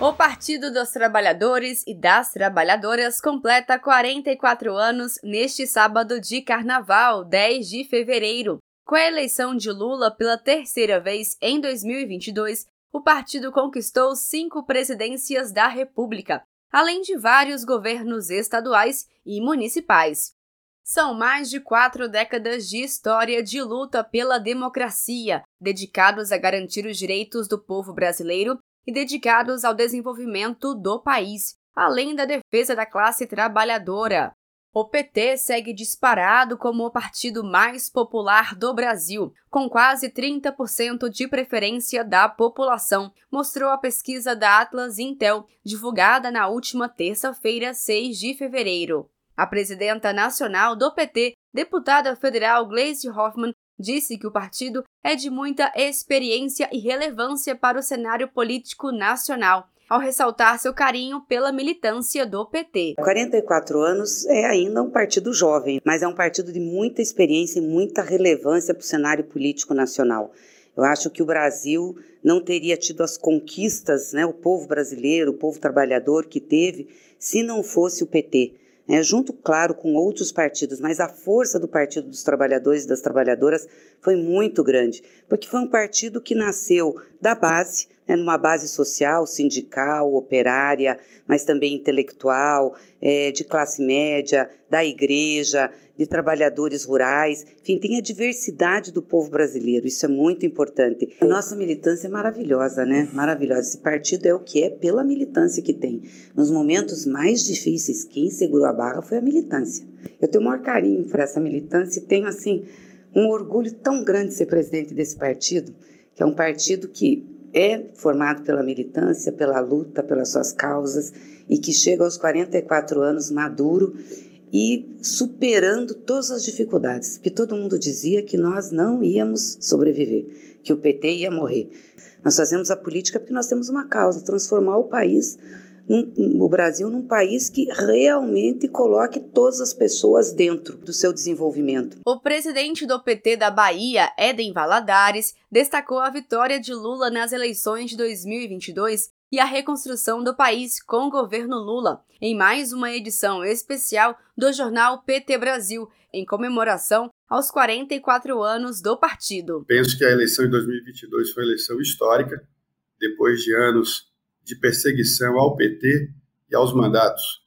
O Partido dos Trabalhadores e das Trabalhadoras completa 44 anos neste sábado de carnaval, 10 de fevereiro. Com a eleição de Lula pela terceira vez em 2022, o partido conquistou cinco presidências da República, além de vários governos estaduais e municipais. São mais de quatro décadas de história de luta pela democracia, dedicados a garantir os direitos do povo brasileiro e dedicados ao desenvolvimento do país, além da defesa da classe trabalhadora. O PT segue disparado como o partido mais popular do Brasil, com quase 30% de preferência da população, mostrou a pesquisa da Atlas Intel, divulgada na última terça-feira, 6 de fevereiro. A presidenta nacional do PT, deputada federal Gleisi Hoffmann, disse que o partido é de muita experiência e relevância para o cenário político nacional, ao ressaltar seu carinho pela militância do PT. 44 anos é ainda um partido jovem, mas é um partido de muita experiência e muita relevância para o cenário político nacional. Eu acho que o Brasil não teria tido as conquistas, né, o povo brasileiro, o povo trabalhador que teve, se não fosse o PT né, junto, claro, com outros partidos, mas a força do Partido dos Trabalhadores e das Trabalhadoras foi muito grande, porque foi um partido que nasceu da base, né, numa base social, sindical, operária, mas também intelectual, é, de classe média, da igreja, de trabalhadores rurais, enfim, tem a diversidade do povo brasileiro, isso é muito importante. A nossa militância é maravilhosa, né? Maravilhosa. Esse partido é o que é pela militância que tem. Nos momentos mais difíceis, quem segurou a barra foi a militância. Eu tenho o maior carinho por essa militância e tenho, assim, um orgulho tão grande de ser presidente desse partido, que é um partido que é formado pela militância, pela luta, pelas suas causas e que chega aos 44 anos maduro e superando todas as dificuldades, que todo mundo dizia que nós não íamos sobreviver, que o PT ia morrer. Nós fazemos a política porque nós temos uma causa, transformar o país, num, o Brasil, num país que realmente coloque todas as pessoas dentro do seu desenvolvimento. O presidente do PT da Bahia, Eden Valadares, destacou a vitória de Lula nas eleições de 2022 e a reconstrução do país com o governo Lula, em mais uma edição especial do jornal PT Brasil, em comemoração aos 44 anos do partido. Penso que a eleição de 2022 foi uma eleição histórica, depois de anos de perseguição ao PT e aos mandatos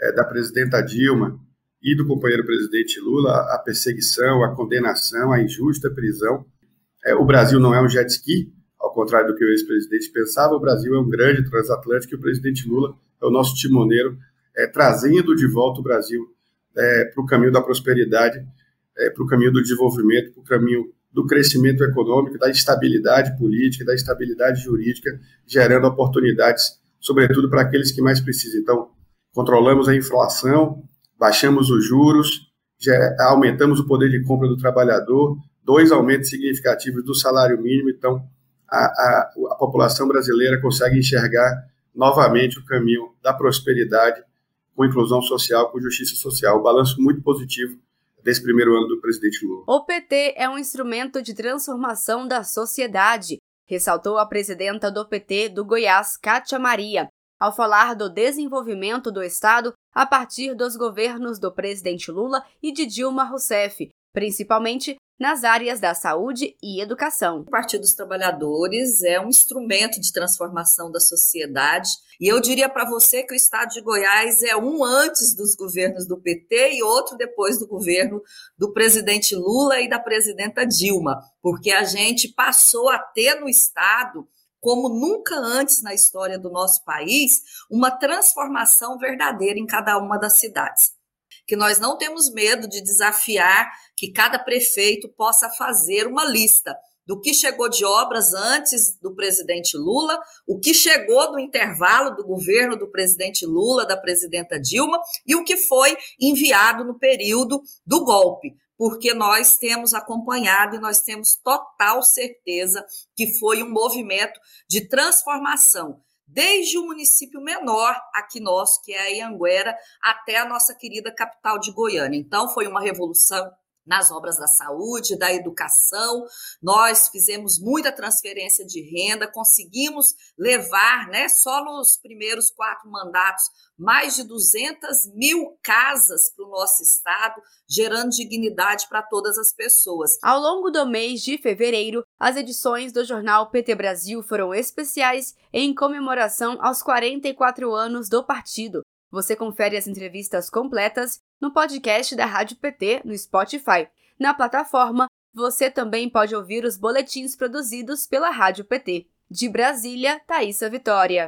é, da presidenta Dilma e do companheiro presidente Lula, a perseguição, a condenação, a injusta prisão. É, o Brasil não é um jet ski, ao contrário do que o ex-presidente pensava, o Brasil é um grande transatlântico e o presidente Lula é o nosso timoneiro, é, trazendo de volta o Brasil para o caminho da prosperidade, para o caminho do desenvolvimento, para o caminho do crescimento econômico, da estabilidade política, da estabilidade jurídica, gerando oportunidades, sobretudo para aqueles que mais precisam. Então, controlamos a inflação, baixamos os juros, aumentamos o poder de compra do trabalhador, dois aumentos significativos do salário mínimo. Então, a, a, a população brasileira consegue enxergar novamente o caminho da prosperidade com inclusão social, com justiça social. Um balanço muito positivo desse primeiro ano do presidente Lula. O PT é um instrumento de transformação da sociedade, ressaltou a presidenta do PT do Goiás, Kátia Maria, ao falar do desenvolvimento do Estado a partir dos governos do presidente Lula e de Dilma Rousseff, principalmente nas áreas da saúde e educação. O Partido dos Trabalhadores é um instrumento de transformação da sociedade e eu diria para você que o estado de Goiás é um antes dos governos do PT e outro depois do governo do presidente Lula e da presidenta Dilma, porque a gente passou a ter no estado como nunca antes na história do nosso país, uma transformação verdadeira em cada uma das cidades que nós não temos medo de desafiar que cada prefeito possa fazer uma lista do que chegou de obras antes do presidente Lula, o que chegou do intervalo do governo do presidente Lula, da presidenta Dilma, e o que foi enviado no período do golpe, porque nós temos acompanhado e nós temos total certeza que foi um movimento de transformação desde o município menor aqui nosso, que é a Ianguera, até a nossa querida capital de Goiânia. Então, foi uma revolução nas obras da saúde, da educação. Nós fizemos muita transferência de renda, conseguimos levar, né, só nos primeiros quatro mandatos, mais de 200 mil casas para o nosso estado, gerando dignidade para todas as pessoas. Ao longo do mês de fevereiro, as edições do jornal PT Brasil foram especiais em comemoração aos 44 anos do partido. Você confere as entrevistas completas no podcast da Rádio PT no Spotify. Na plataforma, você também pode ouvir os boletins produzidos pela Rádio PT. De Brasília, Thaisa Vitória.